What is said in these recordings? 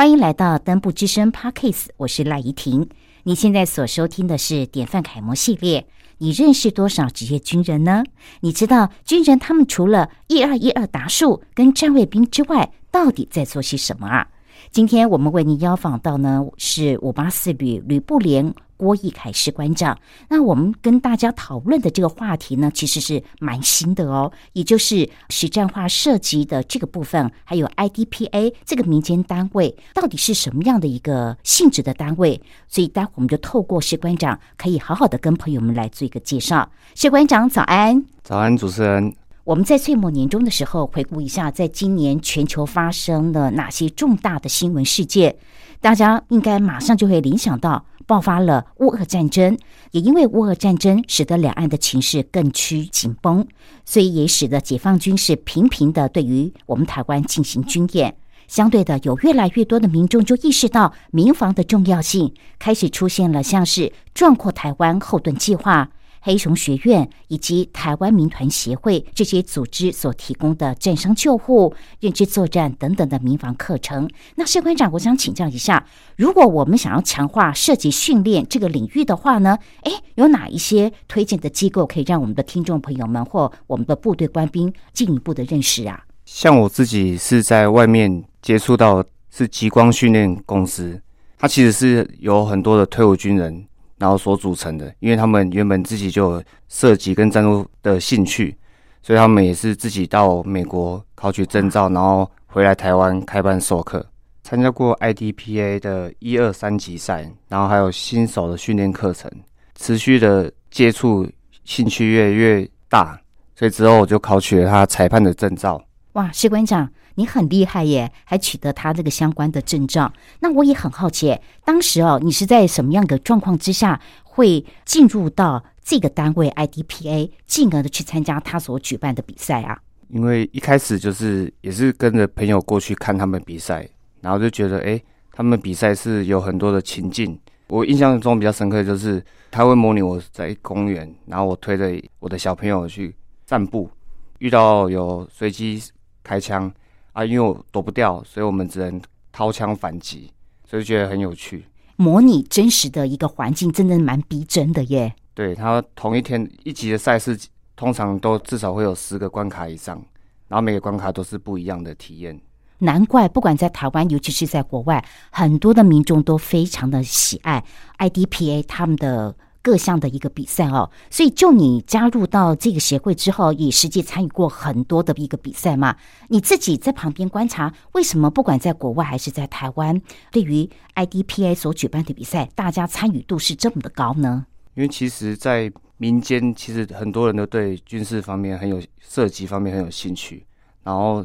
欢迎来到登部之声 Parkes，我是赖怡婷。你现在所收听的是典范楷模系列。你认识多少职业军人呢？你知道军人他们除了一二一二达数跟战卫兵之外，到底在做些什么啊？今天我们为您邀访到呢是五八四旅旅部连。郭义凯士官长，那我们跟大家讨论的这个话题呢，其实是蛮新的哦，也就是实战化涉及的这个部分，还有 IDPA 这个民间单位到底是什么样的一个性质的单位？所以待会我们就透过士官长，可以好好的跟朋友们来做一个介绍。士官长，早安！早安，主持人。我们在岁末年终的时候，回顾一下，在今年全球发生了哪些重大的新闻事件？大家应该马上就会联想到。爆发了乌俄战争，也因为乌俄战争使得两岸的情势更趋紧绷，所以也使得解放军是频频的对于我们台湾进行军演。相对的，有越来越多的民众就意识到民防的重要性，开始出现了像是壮阔台湾后盾计划。黑熊学院以及台湾民团协会这些组织所提供的战伤救护、认知作战等等的民防课程。那谢官长，我想请教一下，如果我们想要强化射击训练这个领域的话呢？诶，有哪一些推荐的机构可以让我们的听众朋友们或我们的部队官兵进一步的认识啊？像我自己是在外面接触到是极光训练公司，它其实是有很多的退伍军人。然后所组成的，因为他们原本自己就有射击跟战斗的兴趣，所以他们也是自己到美国考取证照，然后回来台湾开班授课，参加过 IDPA 的一二三级赛，然后还有新手的训练课程，持续的接触，兴趣越来越大，所以之后我就考取了他裁判的证照。哇，士官长。你很厉害耶，还取得他这个相关的证照。那我也很好奇，当时哦，你是在什么样的状况之下会进入到这个单位 IDPA，进而的去参加他所举办的比赛啊？因为一开始就是也是跟着朋友过去看他们比赛，然后就觉得哎，他们比赛是有很多的情境。我印象中比较深刻的就是他会模拟我在公园，然后我推着我的小朋友去散步，遇到有随机开枪。啊，因为我躲不掉，所以我们只能掏枪反击，所以觉得很有趣。模拟真实的一个环境，真的蛮逼真的耶。对他同一天一集的赛事，通常都至少会有十个关卡以上，然后每个关卡都是不一样的体验。难怪不管在台湾，尤其是在国外，很多的民众都非常的喜爱 IDPA 他们的。各项的一个比赛哦，所以就你加入到这个协会之后，也实际参与过很多的一个比赛嘛。你自己在旁边观察，为什么不管在国外还是在台湾，对于 IDPA 所举办的比赛，大家参与度是这么的高呢？因为其实，在民间，其实很多人都对军事方面很有涉及，方面很有兴趣。然后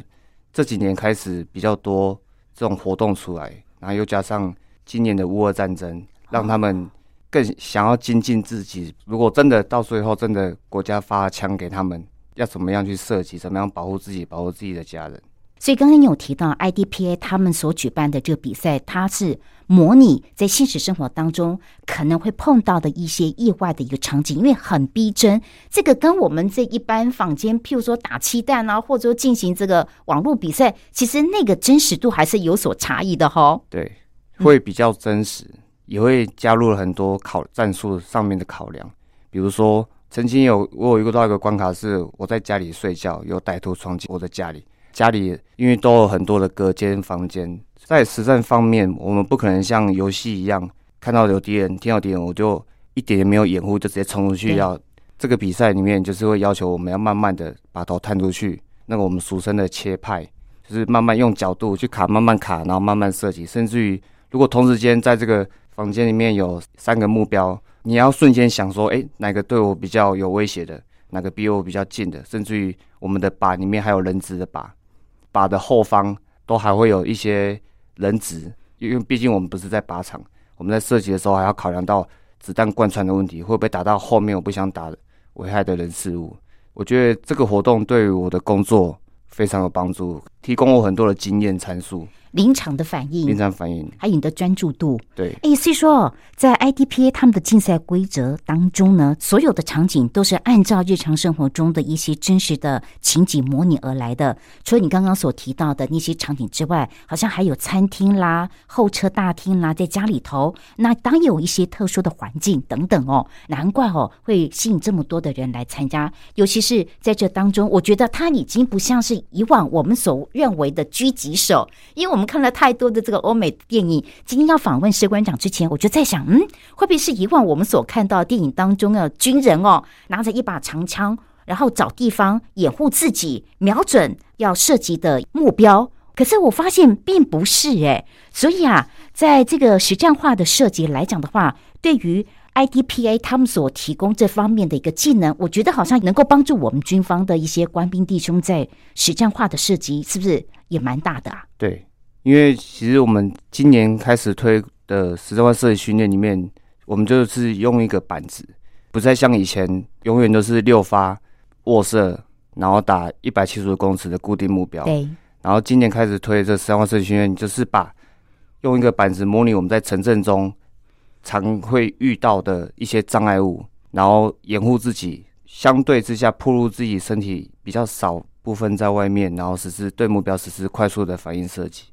这几年开始比较多这种活动出来，然后又加上今年的乌俄战争，让他们。更想要精进自己。如果真的到最后，真的国家发枪给他们，要怎么样去设计，怎么样保护自己，保护自己的家人？所以刚刚你有提到 IDPA 他们所举办的这个比赛，它是模拟在现实生活当中可能会碰到的一些意外的一个场景，因为很逼真。这个跟我们这一般坊间，譬如说打气弹啊，或者说进行这个网络比赛，其实那个真实度还是有所差异的哈。对，会比较真实。也会加入了很多考战术上面的考量，比如说曾经有我有遇到一个关卡是我在家里睡觉，有歹徒闯进我的家里，家里因为都有很多的隔间房间，在实战方面，我们不可能像游戏一样看到有敌人，听到敌人我就一点也没有掩护就直接冲出去要。这个比赛里面就是会要求我们要慢慢的把头探出去，那个我们俗称的切派，就是慢慢用角度去卡，慢慢卡，然后慢慢射击，甚至于如果同时间在这个房间里面有三个目标，你要瞬间想说，哎，哪个对我比较有威胁的，哪个比我比较近的，甚至于我们的靶里面还有人质的靶，靶的后方都还会有一些人质，因为毕竟我们不是在靶场，我们在射击的时候还要考量到子弹贯穿的问题，会不会打到后面我不想打危害的人事物。我觉得这个活动对于我的工作非常有帮助，提供我很多的经验参数。临场的反应临，场反应。还有你的专注度。对，哎，所以说在 IDPA 他们的竞赛规则当中呢，所有的场景都是按照日常生活中的一些真实的情景模拟而来的。除了你刚刚所提到的那些场景之外，好像还有餐厅啦、候车大厅啦，在家里头，那当然有一些特殊的环境等等哦。难怪哦会吸引这么多的人来参加，尤其是在这当中，我觉得他已经不像是以往我们所认为的狙击手，因为我们看了太多的这个欧美电影。今天要访问士官长之前，我就在想，嗯，会不会是以往我们所看到电影当中的军人哦，拿着一把长枪，然后找地方掩护自己，瞄准要射击的目标？可是我发现并不是诶，所以啊，在这个实战化的设计来讲的话，对于 IDPA 他们所提供这方面的一个技能，我觉得好像能够帮助我们军方的一些官兵弟兄在实战化的射击，是不是也蛮大的啊？对，因为其实我们今年开始推的实战化射击训练里面，我们就是用一个板子，不再像以前永远都是六发卧射，然后打一百七十五公尺的固定目标。对，然后今年开始推这实战化射击训练，就是把用一个板子模拟我们在城镇中常会遇到的一些障碍物，然后掩护自己，相对之下暴露自己身体比较少部分在外面，然后实施对目标实施快速的反应射击。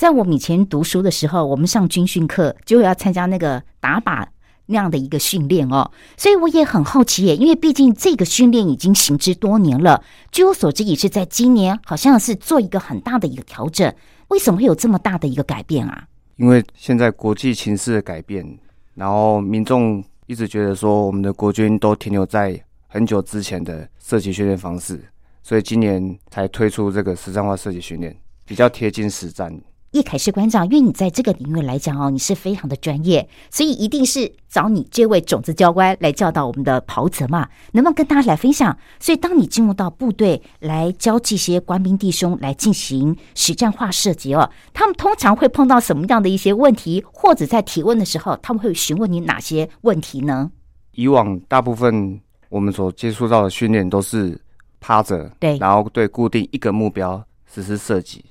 在我们以前读书的时候，我们上军训课就要参加那个打靶那样的一个训练哦，所以我也很好奇耶，因为毕竟这个训练已经行之多年了，据我所知也是在今年好像是做一个很大的一个调整，为什么会有这么大的一个改变啊？因为现在国际情势的改变，然后民众一直觉得说我们的国军都停留在很久之前的射击训练方式，所以今年才推出这个实战化射击训练，比较贴近实战。叶凯士馆长，因为你在这个领域来讲哦，你是非常的专业，所以一定是找你这位种子教官来教导我们的袍泽嘛。能不能跟大家来分享？所以当你进入到部队来教这些官兵弟兄来进行实战化射击哦，他们通常会碰到什么样的一些问题，或者在提问的时候，他们会询问你哪些问题呢？以往大部分我们所接触到的训练都是趴着，对然后对固定一个目标实施射击。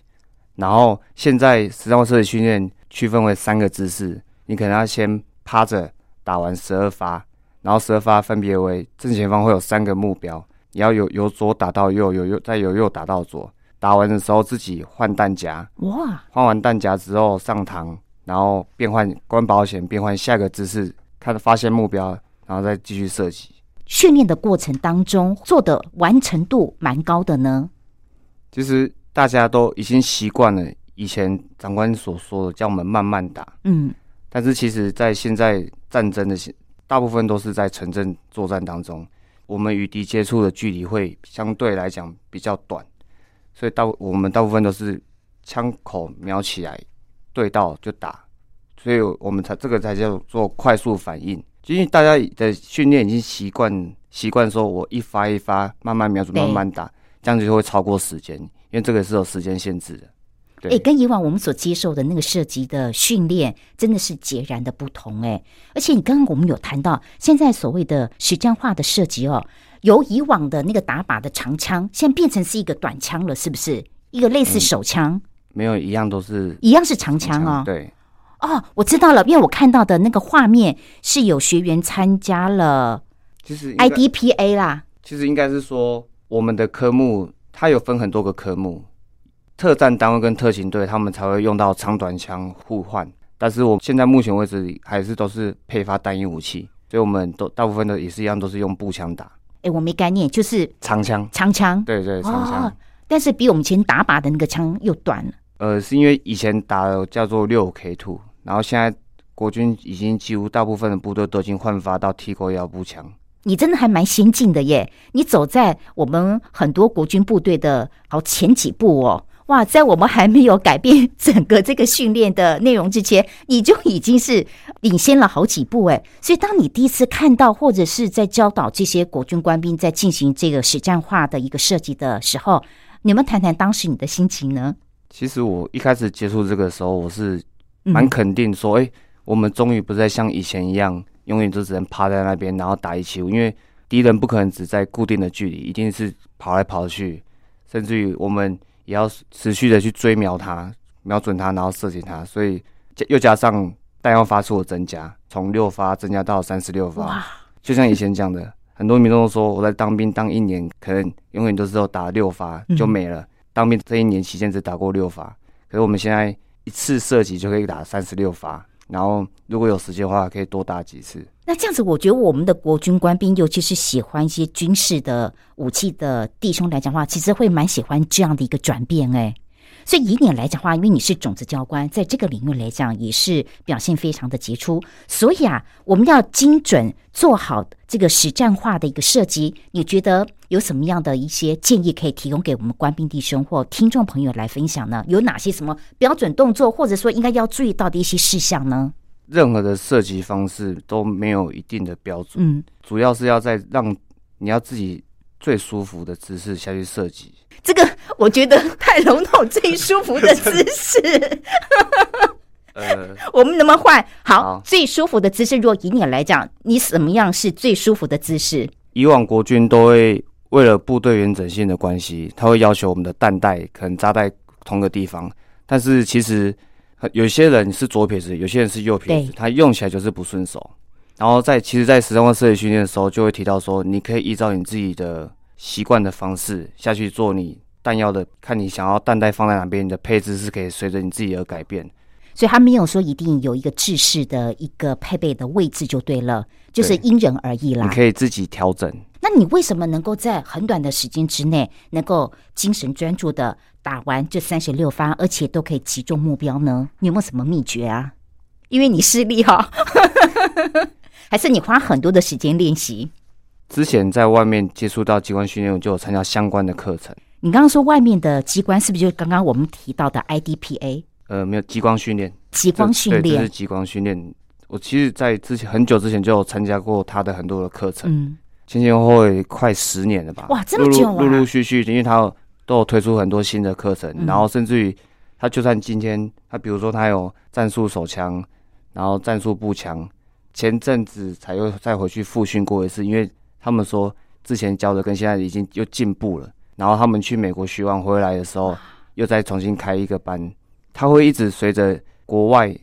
然后现在实战化射击训练区分为三个姿势，你可能要先趴着打完十二发，然后十二发分别为正前方会有三个目标，你要有由左打到右，有右再由右打到左。打完的时候自己换弹夹，哇，换完弹夹之后上膛，然后变换关保险，变换下一个姿势，看发现目标，然后再继续射击。训练的过程当中做的完成度蛮高的呢。其实大家都已经习惯了以前长官所说的，叫我们慢慢打。嗯，但是其实，在现在战争的大部分都是在城镇作战当中，我们与敌接触的距离会相对来讲比较短，所以大我们大部分都是枪口瞄起来，对到就打，所以我们才这个才叫做快速反应。因为大家的训练已经习惯习惯说，我一发一发慢慢瞄准，慢慢打，这样子就会超过时间，因为这个是有时间限制的。对，诶，跟以往我们所接受的那个射击的训练真的是截然的不同诶。而且你刚刚我们有谈到，现在所谓的实战化的射击哦，由以往的那个打靶的长枪，现在变成是一个短枪了，是不是？一个类似手枪，没有一样都是一样是长枪哦。对，哦，我知道了，因为我看到的那个画面是有学员参加了就是 IDPA 啦，其实应该是说，我们的科目它有分很多个科目，特战单位跟特勤队他们才会用到长短枪互换，但是我现在目前为止还是都是配发单一武器，所以我们都大部分的也是一样都是用步枪打哎，我没概念，就是长枪，长枪，对对长枪。哦，但是比我们以前打靶的那个枪又短了。呃，是因为以前打的叫做六 K two，然后现在国军已经几乎大部分的部队都已经换发到 T 勾幺步枪。你真的还蛮先进的耶！你走在我们很多国军部队的好前几步哦，哇，在我们还没有改变整个这个训练的内容之前，你就已经是领先了好几步哎。所以，当你第一次看到或者是在教导这些国军官兵在进行这个实战化的一个设计的时候，你们谈谈当时你的心情呢？其实我一开始接触这个时候，我是蛮嗯肯定说，哎、我们终于不再像以前一样，永远都只能趴在那边，然后打一七五，因为敌人不可能只在固定的距离，一定是跑来跑去，甚至于我们也要持续的去追瞄他，瞄准他，然后射击他，所以加又加上弹药发数的增加，从六发增加到三十六发。哇，就像以前讲的，很多民众都说我在当兵当一年，可能永远都是有打六发嗯就没了。当兵这一年期间只打过六发，可是我们现在一次射击就可以打三十六发，然后如果有时间的话，可以多打几次。那这样子，我觉得我们的国军官兵，尤其是喜欢一些军事的武器的弟兄来讲的话，其实会蛮喜欢这样的一个转变哎。所以以你来讲话，因为你是种子教官，在这个领域来讲也是表现非常的杰出，所以啊，我们要精准做好这个实战化的一个设计。你觉得有什么样的一些建议可以提供给我们官兵弟兄或听众朋友来分享呢？有哪些什么标准动作，或者说应该要注意到的一些事项呢？任何的射击方式都没有一定的标准，嗯，主要是要在让你要自己最舒服的姿势下去射击。这个我觉得太笼统，最舒服的姿势，呃，我们能不能换？好，好最舒服的姿势，如果以你来讲，你什么样是最舒服的姿势？以往国军都会为了部队完整性的关系，他会要求我们的弹带可能扎在同个地方，但是其实呃有些人是左撇子，有些人是右撇子，他用起来就是不顺手。然后在其实，在实战化射击训练的时候，就会提到说，你可以依照你自己的习惯的方式下去做你弹药的，看你想要弹带放在哪边，你的配置是可以随着你自己而改变。所以他没有说一定有一个制式的一个配备的位置就对了，就是因人而异啦你。可以自己调整。那你为什么能够在很短的时间之内，能够精神专注的打完这三十六发，而且都可以击中目标呢？你有没有什么秘诀啊？因为你视力哈、还是你花很多的时间练习？之前在外面接触到机关训练，我就有参加相关的课程。你刚刚说外面的机关是不是就刚刚我们提到的 IDPA 呃，没有激光训练，激光训练是？激光训练。我其实，在之前很久之前就有参加过他的很多的课程，嗯，前前后后也快十年了吧。哇这么久啊陆陆陆陆续续，因为他有都有推出很多新的课程，嗯然后甚至于他就算今天他比如说他有战术手枪，然后战术步枪，前阵子才又再回去复训过一次，因为他们说之前教的跟现在已经又进步了，然后他们去美国学完回来的时候，又再重新开一个班，他会一直随着国外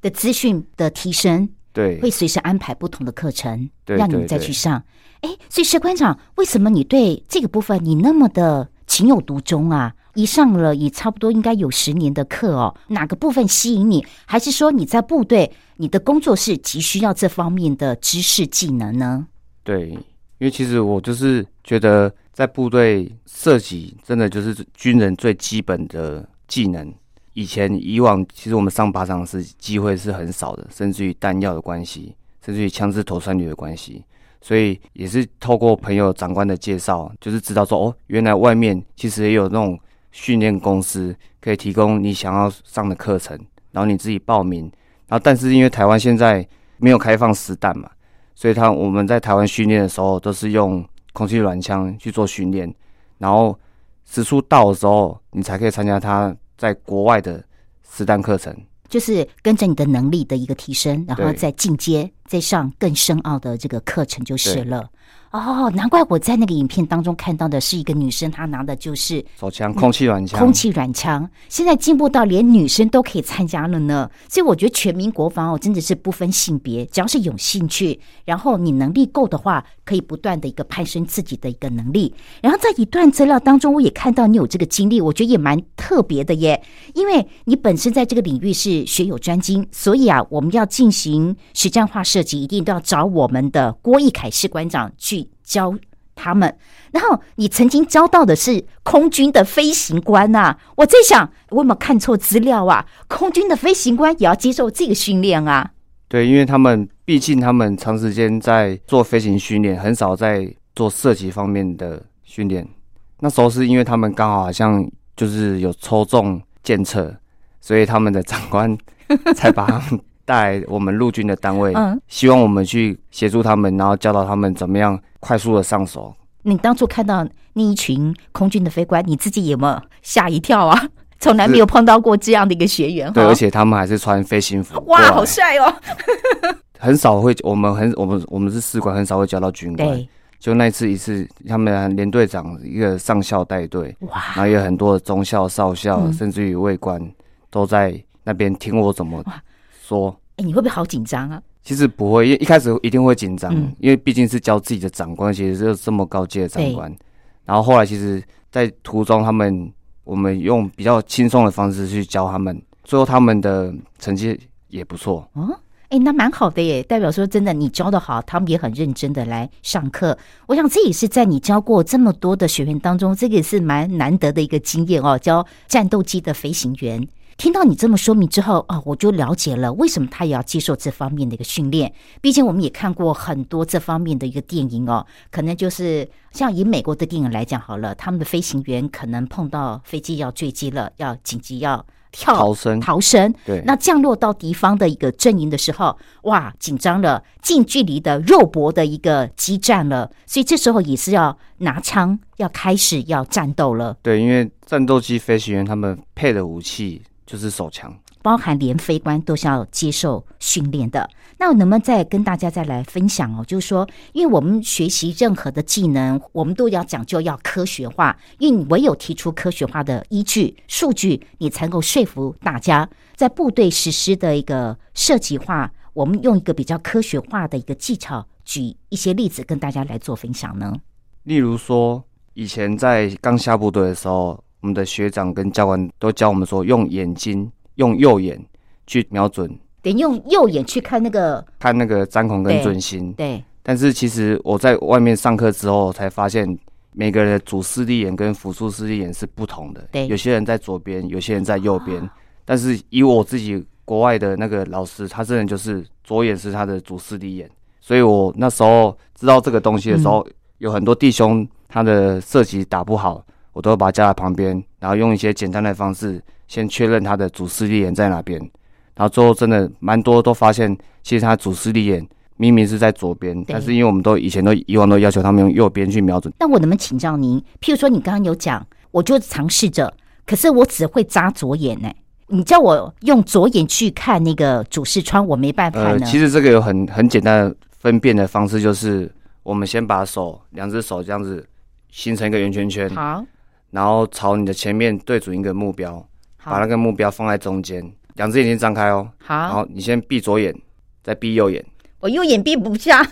的资讯的提升，对会随时安排不同的课程，对让你们再去上。哎，所以石馆长，为什么你对这个部分你那么的情有独钟啊？一上了也差不多应该有十年的课哦，哪个部分吸引你？还是说你在部队，你的工作是急需要这方面的知识技能呢？对，因为其实我就是觉得在部队射击真的就是军人最基本的技能。以前以往其实我们上靶场是机会是很少的，甚至于弹药的关系，甚至于枪支投算率的关系，所以也是透过朋友长官的介绍，就是知道说哦，原来外面其实也有那种训练公司可以提供你想要上的课程，然后你自己报名。然后但是因为台湾现在没有开放实弹嘛，所以他我们在台湾训练的时候都是用空气软枪去做训练，然后时速到的时候，你才可以参加他在国外的实弹课程。就是跟着你的能力的一个提升，然后再进阶，再上更深奥的这个课程就是了。哦，难怪我在那个影片当中看到的是一个女生，她拿的就是手枪、空气软枪，空气软枪，现在进步到连女生都可以参加了呢。所以我觉得全民国防哦，真的是不分性别，只要是有兴趣，然后你能力够的话，可以不断的一个攀升自己的一个能力。然后在一段资料当中，我也看到你有这个经历，我觉得也蛮特别的耶。因为你本身在这个领域是学有专精，所以啊，我们要进行实战化设计，一定都要找我们的郭义凯士官长去教他们。然后你曾经教到的是空军的飞行官呐、我在想我有没有看错资料啊？空军的飞行官也要接受这个训练啊？对，因为他们毕竟他们长时间在做飞行训练，很少在做射击方面的训练。那时候是因为他们刚好好像就是有抽中检测，所以他们的长官才把他们带我们陆军的单位，嗯，希望我们去协助他们，然后教导他们怎么样快速的上手。你当初看到那一群空军的飞官，你自己有没有吓一跳啊？从来没有碰到过这样的一个学员对，而。且他们还是穿飞行服哇，好帅哦！很少会，我们很我们我们是士官，很少会教到军官。对，就那次一次，他们连队长一个上校带队，哇然，后也有很多的中校、少校，嗯甚至于尉官，都在那边听我怎么哇说。哎，你会不会好紧张啊？其实不会，因为一开始一定会紧张，嗯因为毕竟是教自己的长官，其实是这么高阶的长官。然后后来其实，在途中他们我们用比较轻松的方式去教他们，最后他们的成绩也不错。哦，哎，那蛮好的耶，代表说真的，你教的好，他们也很认真的来上课。我想这也是在你教过这么多的学员当中，这个也是蛮难得的一个经验哦。教战斗机的飞行员，听到你这么说明之后啊，我就了解了为什么他也要接受这方面的一个训练。毕竟我们也看过很多这方面的一个电影哦，可能就是像以美国的电影来讲好了，他们的飞行员可能碰到飞机要坠机了，要紧急要跳逃生。逃生，对，那降落到敌方的一个阵营的时候，哇，紧张了，近距离的肉搏的一个激战了，所以这时候也是要拿枪，要开始要战斗了，对，因为战斗机飞行员他们配的武器就是手枪。包含连飞官都是要接受训练的。那我能不能再跟大家再来分享哦？就是说，因为我们学习任何的技能，我们都要讲究要科学化，因为你唯有提出科学化的依据、数据，你才能够说服大家，在部队实施的一个设计化，我们用一个比较科学化的一个技巧，举一些例子跟大家来做分享呢。例如说，以前在刚下部队的时候，我们的学长跟教官都教我们说，用眼睛，用右眼去瞄准，得用右眼去看那个，看那个张孔跟准心。对。但是其实我在外面上课之后，才发现每个人的主视力眼跟辅助视力眼是不同的。对。有些人在左边，有些人在右边。但是以我自己国外的那个老师，他真的就是左眼是他的主视力眼，所以我那时候知道这个东西的时候，有很多弟兄他的射击打不好，我都把它加在旁边，然后用一些简单的方式先确认它的主视力眼在哪边，然后最后真的蛮多都发现，其实他主视力眼明明是在左边，但是因为我们都以前都以往都要求他们用右边去瞄准，那我能不能请教您？譬如说，你刚刚有讲，我就尝试着，可是我只会扎左眼呢、你叫我用左眼去看那个主视窗，我没办法呃，呢。其实这个有很很简单的分辨的方式，就是我们先把手两只手这样子形成一个圆圈圈，好，然后朝你的前面对准一个目标，把那，个目标放在中间，两只眼睛张开哦，好然好，后你先闭左眼，再闭右眼，我右眼闭不下，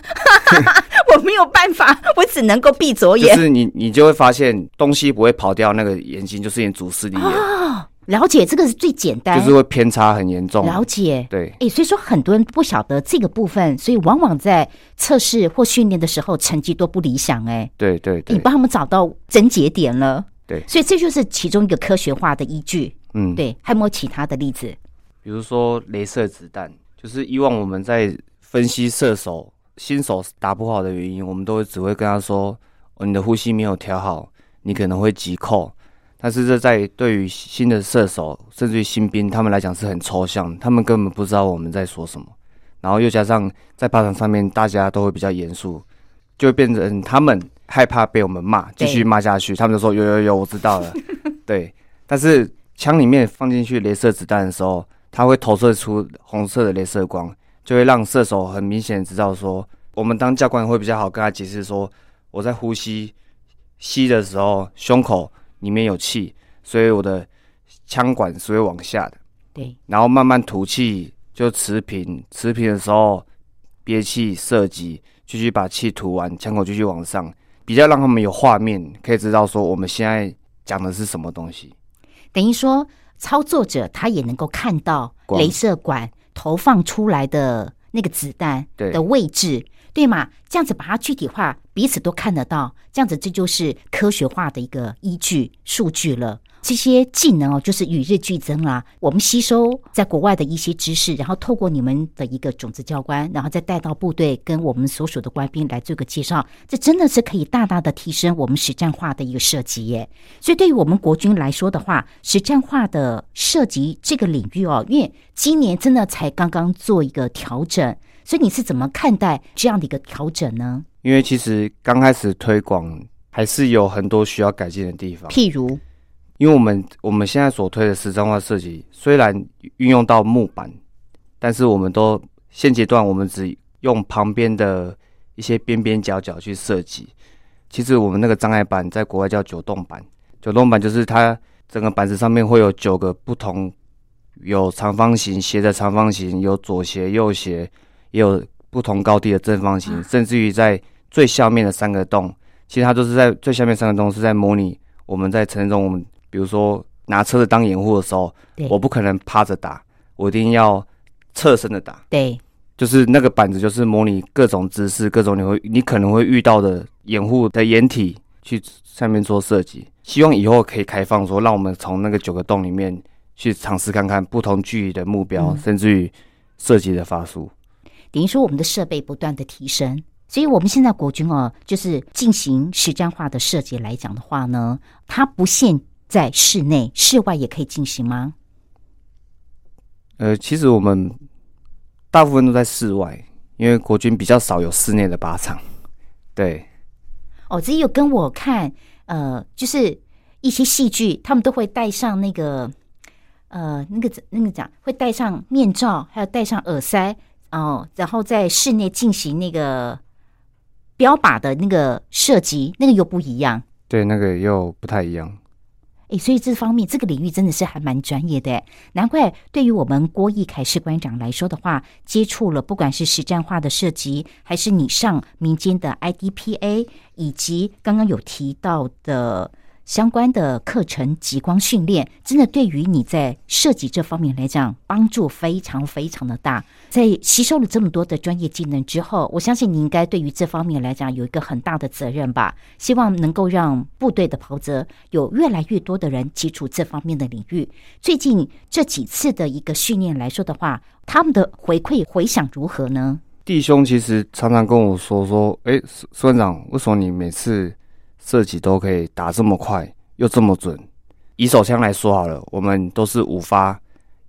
我没有办法，我只能够闭左眼。就是你你就会发现东西不会跑掉，那个眼睛就是你主视力眼，哦，了解，这个是最简单，就是会偏差很严重。了解。对，诶，所以说很多人不晓得这个部分，所以往往在测试或训练的时候，成绩都不理想。哎，对对对，你帮他们找到症结点了。对所以这就是其中一个科学化的依据。嗯，对，还有没有其他的例子？比如说镭射子弹，就是以往我们在分析射手新手打不好的原因，我们都会只会跟他说：“哦，你的呼吸没有调好，你可能会急扣。”但是这在对于新的射手，甚至于新兵，他们来讲是很抽象，他们根本不知道我们在说什么。然后又加上在靶场上面，大家都会比较严肃，就会变成他们害怕被我们骂，继续骂下去。他们就说：“有有有，我知道了。”对，但是枪里面放进去镭射子弹的时候，它会投射出红色的镭射光，就会让射手很明显地知道说，我们当教官会比较好跟他解释说，我在呼吸吸的时候，胸口里面有气，所以我的枪管是会往下的，对，然后慢慢吐气就持平，持平的时候憋气射击，继续把气吐完，枪口继续往上，比较让他们有画面，可以知道说我们现在讲的是什么东西。等于说操作者他也能够看到光镭射管投放出来的那个子弹对的位置，对吗？这样子把它具体化，彼此都看得到，这样子这就是科学化的一个依据数据了。这些技能哦，就是与日俱增啦。我们吸收在国外的一些知识，然后透过你们的一个种子教官，然后再带到部队，跟我们所属的官兵来做个介绍，这真的是可以大大的提升我们实战化的一个设计耶。所以对于我们国军来说的话，实战化的涉及这个领域哦，因为今年真的才刚刚做一个调整，所以你是怎么看待这样的一个调整呢？因为其实刚开始推广还是有很多需要改进的地方。譬如，因为我们我们现在所推的实战化设计，虽然运用到木板，但是我们都现阶段我们只用旁边的一些边边角角去设计。其实我们那个障碍板在国外叫九洞板，九洞板就是它整个板子上面会有九个不同有长方形斜的长方形，有左斜右斜，也有不同高低的正方形，甚至于在最下面的三个洞，其实它都是在最下面三个洞是在模拟我们在城市中，我们比如说拿车子当掩护的时候，我不可能趴着打，我一定要侧身的打。对，就是那个板子，就是模拟各种姿势、各种你会你可能会遇到的掩护的掩体去上面做设计。希望以后可以开放，说让我们从那个九个洞里面去尝试看看不同距离的目标，甚至于设计的发数。等于说，我们的设备不断的提升，所以我们现在国军哦，就是进行实战化的设计来讲的话呢，它不限在室内，室外也可以进行吗？呃，其实我们大部分都在室外，因为国军比较少有室内的靶场。对，哦，这有跟我看。呃，就是一些戏剧，他们都会戴上那个，呃，那个那个讲会戴上面罩，还有戴上耳塞哦，然后在室内进行那个标靶的那个射击，那个又不一样。对，那个又不太一样。哎，所以这方面这个领域真的是还蛮专业的，难怪对于我们郭义凯士官长来说的话，接触了不管是实战化的设计，还是你上民间的 IDPA，以及刚刚有提到的。相关的课程极光训练，真的对于你在设计这方面来讲，帮助非常非常的大。在吸收了这么多的专业技能之后，我相信你应该对于这方面来讲有一个很大的责任吧。希望能够让部队的袍泽有越来越多的人接触这方面的领域。最近这几次的一个训练来说的话，他们的回馈回响如何呢？弟兄其实常常跟我说说，哎，孙孙长，为什么你每次？射击都可以打这么快又这么准，以手枪来说好了，我们都是五发，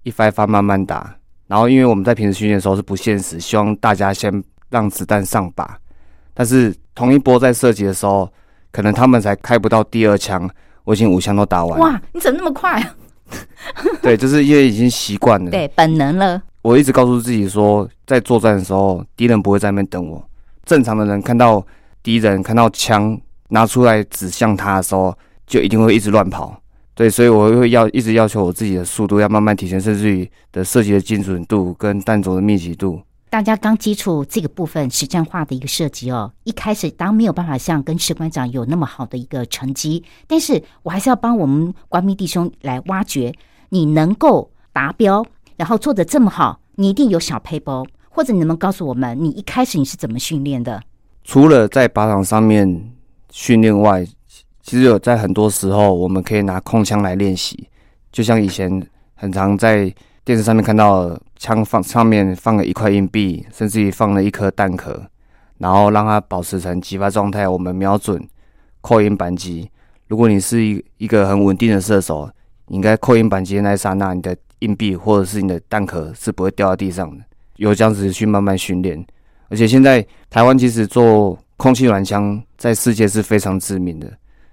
一发一发慢慢打。然后因为我们在平时训练的时候是不限时，希望大家先让子弹上靶。但是同一波在射击的时候，可能他们才开不到第二枪，我已经五枪都打完。哇，你怎么那么快啊？对，就是因为已经习惯了，对，本能了。我一直告诉自己说，在作战的时候，敌人不会在那边等我。正常的人看到敌人看到枪。拿出来指向他的时候，就一定会一直乱跑。对，所以我会要一直要求我自己的速度要慢慢提升，甚至于的设计的精准度跟弹着的密集度。大家刚接触这个部分实战化的一个设计哦，一开始当然没有办法像跟士官长有那么好的一个成绩，但是我还是要帮我们官兵弟兄来挖掘，你能够达标，然后做的这么好，你一定有小配包，或者你能不能告诉我们，你一开始你是怎么训练的？除了在靶场上面。训练外，其实有在很多时候，我们可以拿空枪来练习。就像以前很常在电视上面看到，枪放上面放了一块硬币，甚至于放了一颗弹壳，然后让它保持成击发状态。我们瞄准扣音扳机。如果你是一一个很稳定的射手，你应该扣音扳机那一刹那，你的硬币或者是你的弹壳是不会掉到地上的。有这样子去慢慢训练，而且现在台湾其实做。空气软枪在世界是非常知名的，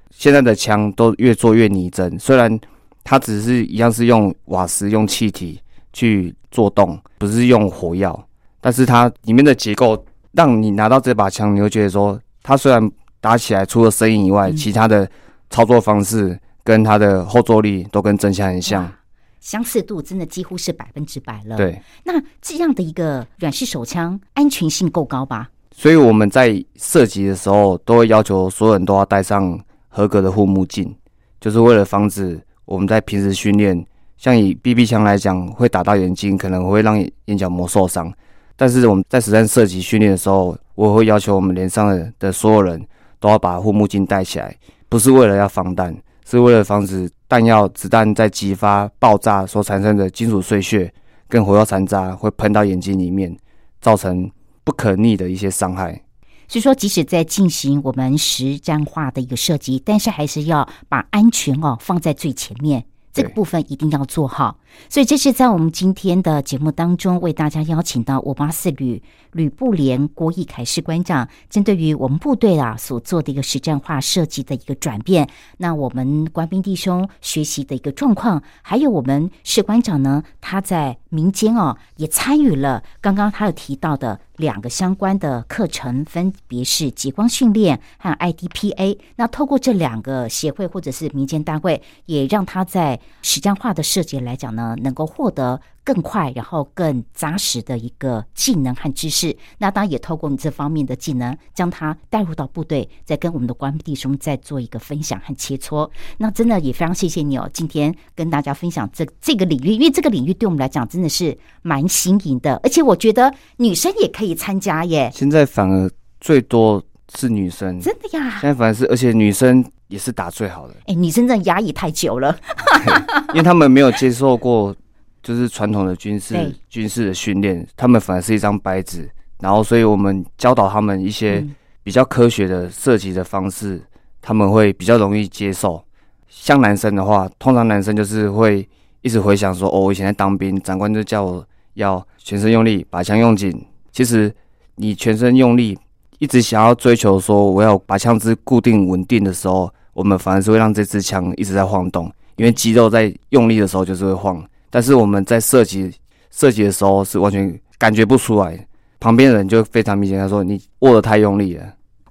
现在的枪都越做越拟真。虽然它只是一样是用瓦斯、用气体去做动，不是用火药，但是它里面的结构让你拿到这把枪，你会觉得说，它虽然打起来除了声音以外，其他的操作方式跟它的后坐力都跟真枪很像，相似度真的几乎是百分之百了。对，那这样的一个软式手枪安全性够高吧？所以我们在射击的时候，都会要求所有人都要戴上合格的护目镜，就是为了防止我们在平时训练，像以 BB 枪来讲，会打到眼睛，可能会让眼角膜受伤。但是我们在实战射击训练的时候，我会要求我们连上的的所有人都要把护目镜戴起来，不是为了要防弹，是为了防止弹药子弹在激发爆炸所产生的金属碎屑跟火药残渣会喷到眼睛里面，造成。不可逆的一些伤害，所以说，即使在进行我们实战化的一个设计，但是还是要把安全哦放在最前面。这个部分一定要做好，所以这是在我们今天的节目当中为大家邀请到五八四旅旅部连郭义凯士官长，针对于我们部队啊所做的一个实战化设计的一个转变，那我们官兵弟兄学习的一个状况，还有我们士官长呢，他在民间哦也参与了刚刚他有提到的两个相关的课程，分别是极光训练和 IDPA。那透过这两个协会或者是民间单位，也让他在实战化的设计来讲呢。呢能够获得更快，然后更扎实的一个技能和知识。那当然也透过你这方面的技能，将它带入到部队，再跟我们的官弟兄再做一个分享和切磋。那真的也非常谢谢你哦，今天跟大家分享这这个领域，因为这个领域对我们来讲真的是蛮新颖的，而且我觉得女生也可以参加耶，现在反而最多是女生，真的呀。现在反而是，而且女生也是打最好的，哎，女生真正压抑太久了，因为他们没有接受过就是传统的军事军事的训练，他们反而是一张白纸，然后所以我们教导他们一些嗯比较科学的射击的方式，他们会比较容易接受。像男生的话，通常男生就是会一直回想说，哦，我以前在当兵，长官就叫我要全身用力，把枪用紧。其实你全身用力，一直想要追求说我要把枪支固定稳定的时候，我们反而是会让这支枪一直在晃动，因为肌肉在用力的时候就是会晃，但是我们在射击射击的时候是完全感觉不出来，旁边的人就非常明显，他说你握得太用力了。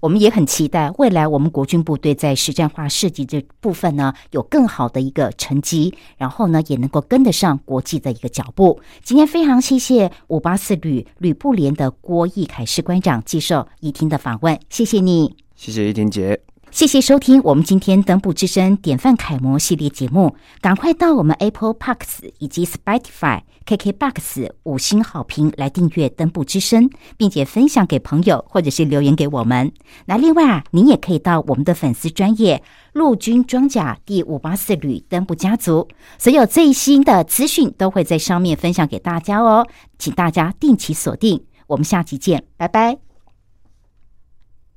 我们也很期待未来我们国军部队在实战化设计这部分呢有更好的一个成绩，然后呢也能够跟得上国际的一个脚步。今天非常谢谢五八四旅旅部连的郭义凯士官长接受一婷的访问，谢谢你。谢谢一婷姐。谢谢收听我们今天登部之声典范楷模系列节目，赶快到我们 Apple Parks 以及 Spotify、KKBox 五星好评来订阅登部之声，并且分享给朋友或者是留言给我们。那另外啊，您也可以到我们的粉丝专业陆军装甲第五八四旅登部家族，所有最新的资讯都会在上面分享给大家哦，请大家定期锁定。我们下期见，拜拜。